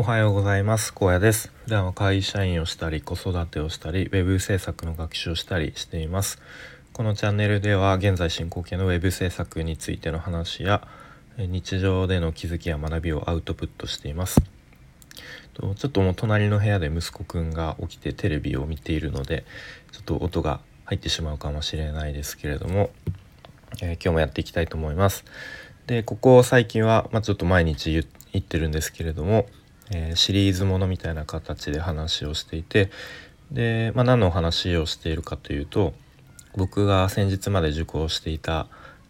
おはようございます。高野です。普段は会社員をしたり子育てをしたりウェブ制作の学習をしたりしています。このチャンネルでは現在進行形のウェブ制作についての話や日常での気づきや学びをアウトプットしています。ちょっともう隣の部屋で息子くんが起きてテレビを見ているのでちょっと音が入ってしまうかもしれないですけれども、えー、今日もやっていきたいと思います。でここ最近は、まあ、ちょっと毎日言ってるんですけれどもえー、シリーズものみたいな形で話をしていてで、まあ、何の話をしているかというと僕が先日まで受講していた、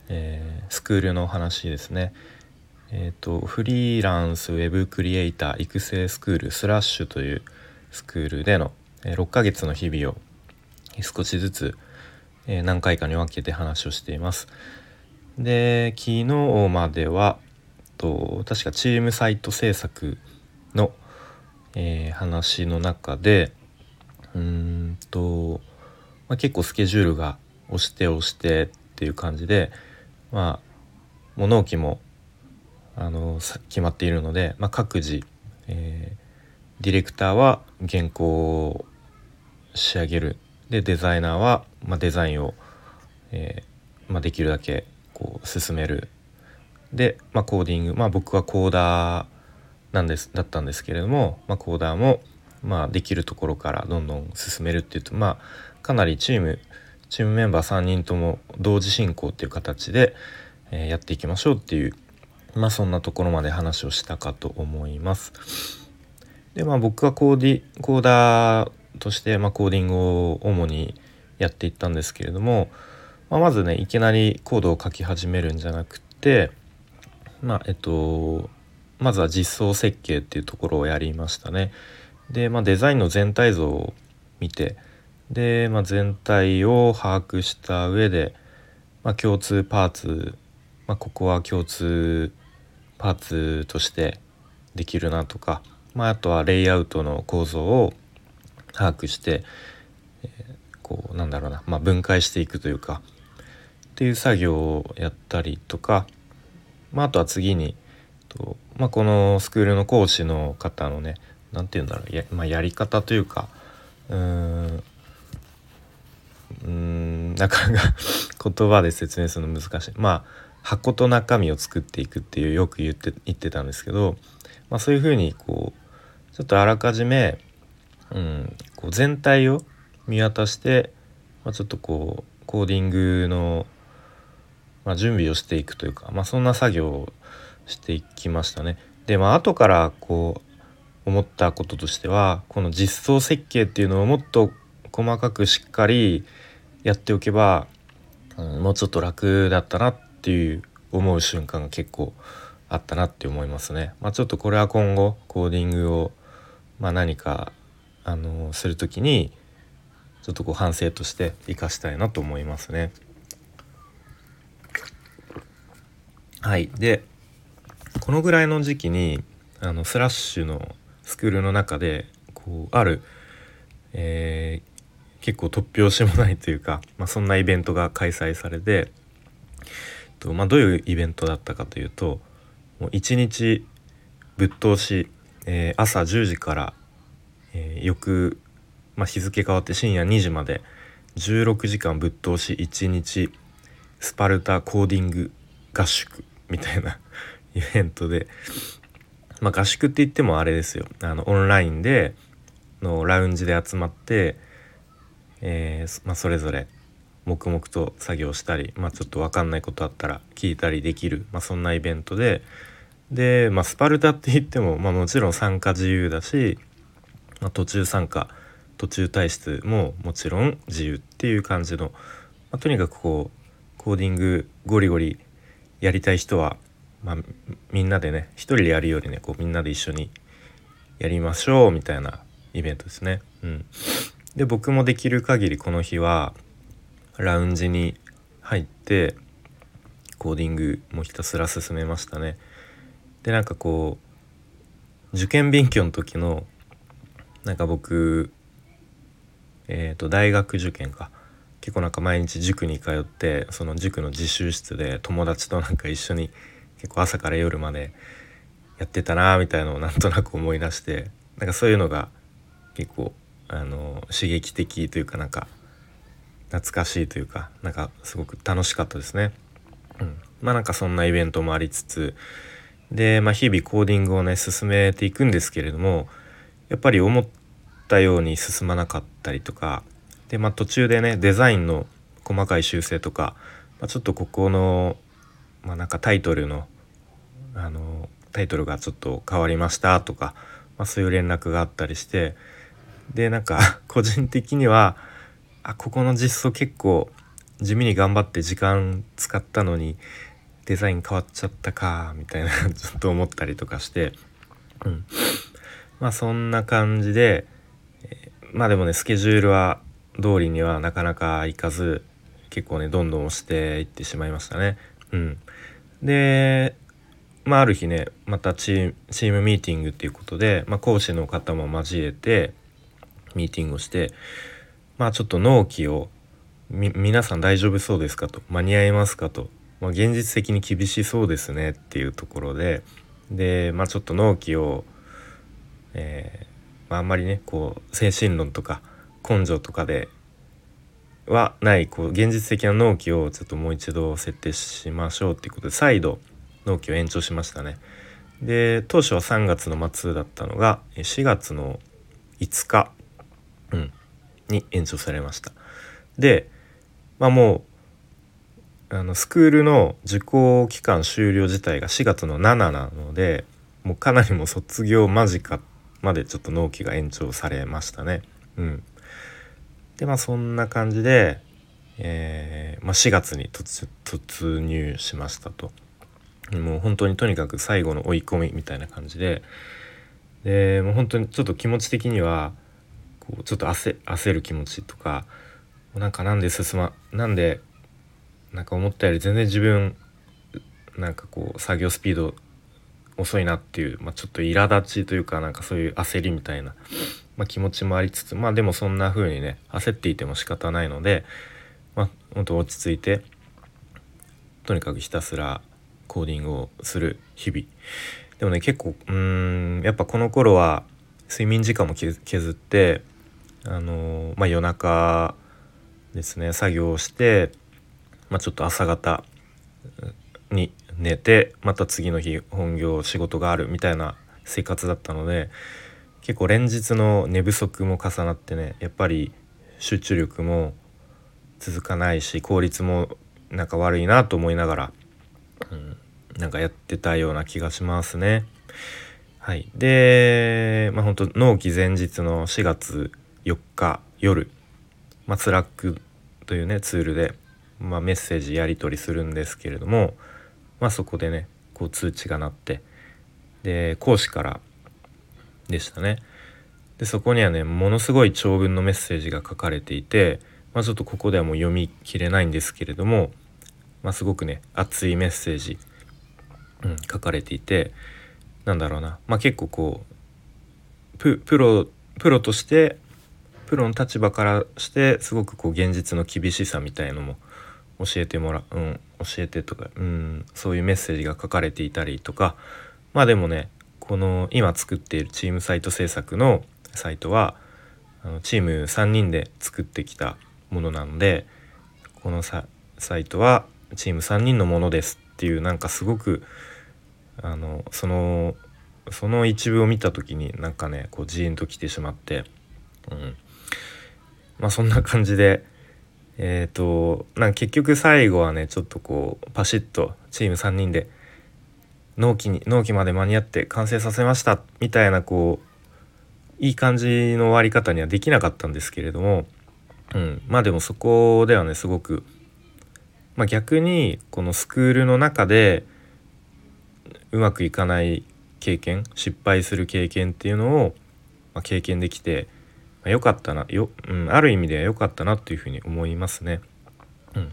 えー、スクールの話ですね。えーと、フリーランスウェブクリエイター育成スクールスラッシュというスクールでの、えー、6ヶ月の日々を少しずつ、えー、何回かに分けて話をしています。で昨日まではと確かチームサイト制作の、えー、話の中でうんと、まあ、結構スケジュールが押して押してっていう感じでまあもう納期もあの決まっているので、まあ、各自、えー、ディレクターは原稿を仕上げる。でデザイナーは、まあ、デザインを、えーまあ、できるだけこう進める。で、まあ、コーディングまあ僕はコーダーなんですだったんですけれども、まあ、コーダーも、まあ、できるところからどんどん進めるっていうと、まあ、かなりチームチームメンバー3人とも同時進行っていう形で、えー、やっていきましょうっていう、まあ、そんなところまで話をしたかと思います。でまあ僕はコーディコーダーとして、まあ、コーディングを主にやっていったんですけれども、まあ、まずねいきなりコードを書き始めるんじゃなくてまあえっとまずは実装設計っていうところをやりましたね。で、まあ、デザインの全体像を見てで、まあ、全体を把握した上で、まあ、共通パーツ、まあ、ここは共通パーツとしてできるなとか、まあ、とはレイアウトの構造を把握して、えー、こうなんだろうな、まあ、分解していくというかっていう作業をやったりとか、まあ、あとは次にとまあ、このスクールの講師の方のね何て言うんだろうや,、まあ、やり方というかうーんなかなか 言葉で説明するの難しい。まあ箱と中身を作っていくっていうよく言って言ってたんですけど、まあ、そういうふうにこうちょっとあらかじめ、うん、こう全体を見渡して、まあ、ちょっとこうコーディングの、まあ、準備をしていくというか、まあ、そんな作業をしていきましたね。でまあ後からこう思ったこととしてはこの実装設計っていうのをもっと細かくしっかりやっておけば、うん、もうちょっと楽だったなっていう思う瞬間が結構あったなって思いますね。まあ、ちょっとこれは今後コーディングを、まあ、何かあのする時にちょっとこう反省として生かしたいなと思いますね。はいでこのぐらいの時期にあのスラッシュのスクールの中でこうある、えー、結構突拍子もないというか、まあ、そんなイベントが開催されて、とまあ、どういうイベントだったかというともう1日ぶっ通し、えー、朝10時から、えー、翌、まあ、日付変わって深夜2時まで16時間ぶっ通し1日スパルタコーディング合宿みたいなイベントで、まあ、合宿って言ってもあれですよ。あのオンラインでのラウンジで集まって、えー、まあ、それぞれ黙々と作業したり、まあ、ちょっと分かんないことあったら聞いたりできる、まあ、そんなイベントで。で、まあ、スパルタって言っても、まあ、もちろん参加自由だし、まあ、途中参加途中退出ももちろん自由っていう感じの、まあ、とにかくこうコーディングゴリゴリやりたい人はまあ、みんなでね一人でやるよりねこうみんなで一緒にやりましょうみたいなイベントですね。うん、で僕もできる限りこの日はラウンジに入ってコーディングもひたすら進めましたね。でなんかこう受験勉強の時のなんか僕えっ、ー、と大学受験か結構なんか毎日塾に通ってその塾の自習室で友達となんか一緒に結構朝から夜までやってたなみたいのをなんとなく思い出してなんかそういうのが結構あの刺激的というかなんか懐かしいというかなんかすごく楽しかったですね。うん、まあなんかそんなイベントもありつつで、まあ、日々コーディングをね進めていくんですけれどもやっぱり思ったように進まなかったりとかで、まあ、途中でねデザインの細かい修正とか、まあ、ちょっとここの、まあ、なんかタイトルのあのタイトルがちょっと変わりましたとか、まあ、そういう連絡があったりしてでなんか 個人的にはあここの実装結構地味に頑張って時間使ったのにデザイン変わっちゃったかみたいな ちょっと思ったりとかして、うん、まあそんな感じで、まあでもねスケジュールは通りにはなかなかいかず結構ねどんどん押していってしまいましたね。うん、でまあある日ねまたチームチームミーティングっていうことで、まあ、講師の方も交えてミーティングをしてまあちょっと納期を皆さん大丈夫そうですかと間に合いますかとまあ、現実的に厳しそうですねっていうところでで、まあ、ちょっと納期を、えーまあ、あんまりねこう精神論とか根性とかではないこう現実的な納期をちょっともう一度設定しましょうっていうことで再度納期を延長しましたね。で当初は3月の末だったのが4月の5日、うん、に延長されました。でまあもうあのスクールの受講期間終了自体が4月の7なのでもうかなりも卒業間近までちょっと納期が延長されましたね。うん、でまあそんな感じで、えーまあ、4月に突入しましたと。もう本当にとにかく最後の追い込みみたいな感じででもう本当にちょっと気持ち的にはこうちょっと焦る気持ちとかなんかなんで進まなんでなんか思ったより全然自分なんかこう作業スピード遅いなっていう、まあ、ちょっと苛立ちというかなんかそういう焦りみたいな、まあ、気持ちもありつつまあでもそんな風にね焦っていても仕方ないので、まあ、本当落ち着いてとにかくひたすらコーディングをする日々。でもね結構うんやっぱこの頃は睡眠時間も削ってあのー、まあ、夜中ですね作業をしてまあ、ちょっと朝方に寝てまた次の日本業仕事があるみたいな生活だったので結構連日の寝不足も重なってねやっぱり集中力も続かないし効率もなんか悪いなと思いながら、うん、なんかやってたような気がしますね。はい、でまあ本当納期前日の4月4日夜、まあ、 Slack というねツールでまあ、メッセージやり取りするんですけれども、まあ、そこでねこう通知が鳴ってで講師からでしたね。でそこにはねものすごい長文のメッセージが書かれていて、まあ、ちょっとここではもう読みきれないんですけれども、まあ、すごくね熱いメッセージ、うん、書かれていてなんだろうな、まあ、結構こうプロプロとしてプロの立場からしてすごくこう現実の厳しさみたいのも教えてもらう、うん、教えてとか、うん、そういうメッセージが書かれていたりとかまあでもねこの今作っているチームサイト制作のサイトはあのチーム3人で作ってきたものなのでこのサイトはチーム3人のものですっていうなんかすごくあのそのその一部を見た時になんかねこうジーンときてしまって、うん、まあそんな感じでえっ、ー、となんか結局最後はねちょっとこうパシッとチーム3人で納期に納期まで間に合って完成させましたみたいなこういい感じの終わり方にはできなかったんですけれども、うん、まあでもそこではねすごく、まあ、逆にこのスクールの中でうまくいかない経験失敗する経験っていうのを、まあ、経験できて良かったなよ、うん、ある意味では良かったなっていうふうに思いますね。うん、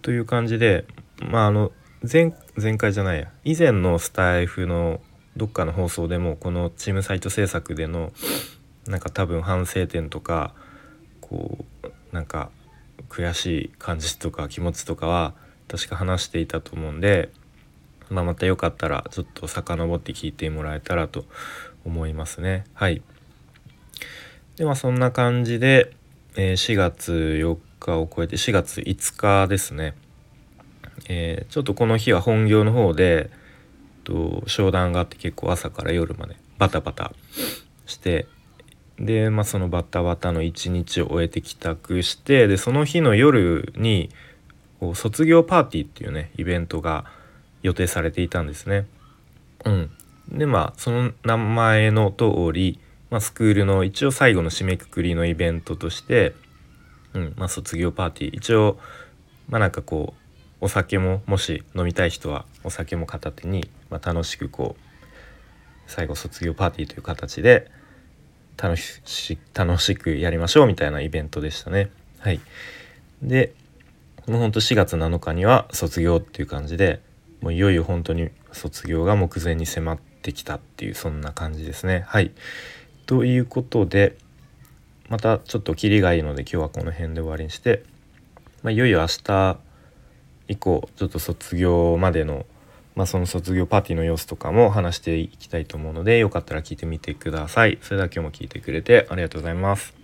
という感じでまああの前前回じゃないや。以前のスタイフのどっかの放送でもこのチームサイト制作でのなんか多分反省点とかこうなんか悔しい感じとか気持ちとかは確か話していたと思うんでまあ、またよかったらちょっと遡って聞いてもらえたらと思いますね。はい。でまあそんな感じで、え、4月4日を超えて4月5日ですね、えー、ちょっとこの日は本業の方でと商談があって結構朝から夜までバタバタしてで、まあ、そのバタバタの一日を終えて帰宅してでその日の夜にこう卒業パーティーっていうねイベントが予定されていたんですね。うん、でまあその名前の通り、まあ、スクールの一応最後の締めくくりのイベントとして、うん。まあ、卒業パーティー。一応まあなんかこうお酒ももし飲みたい人はお酒も片手に、まあ、楽しくこう最後卒業パーティーという形で楽し楽しくやりましょうみたいなイベントでしたね。はい、でもうほんと4月7日には卒業っていう感じでもういよいよ本当に卒業が目前に迫ってきたっていうそんな感じですね。はいということでまたちょっとキリがいいので今日はこの辺で終わりにして、まあ、いよいよ明日以降ちょっと卒業までのまあ、その卒業パーティーの様子とかも話していきたいと思うのでよかったら聞いてみてください。それでは今日も聞いてくれてありがとうございます。